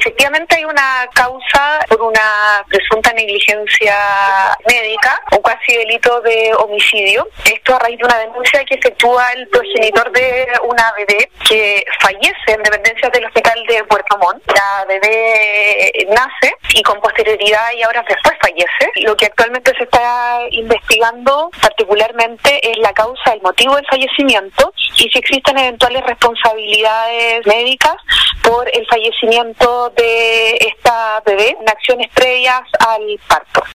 Efectivamente hay una causa por una presunta negligencia médica o casi delito de homicidio. Esto a raíz de una denuncia que efectúa el progenitor de una bebé que fallece en dependencia del hospital de Puerto Montt. La bebé nace y con posterioridad y ahora después fallece. Lo que actualmente se está investigando particularmente es la causa, el motivo del fallecimiento y si existen eventuales responsabilidades médicas por el fallecimiento de esta bebé en acciones previas al parto.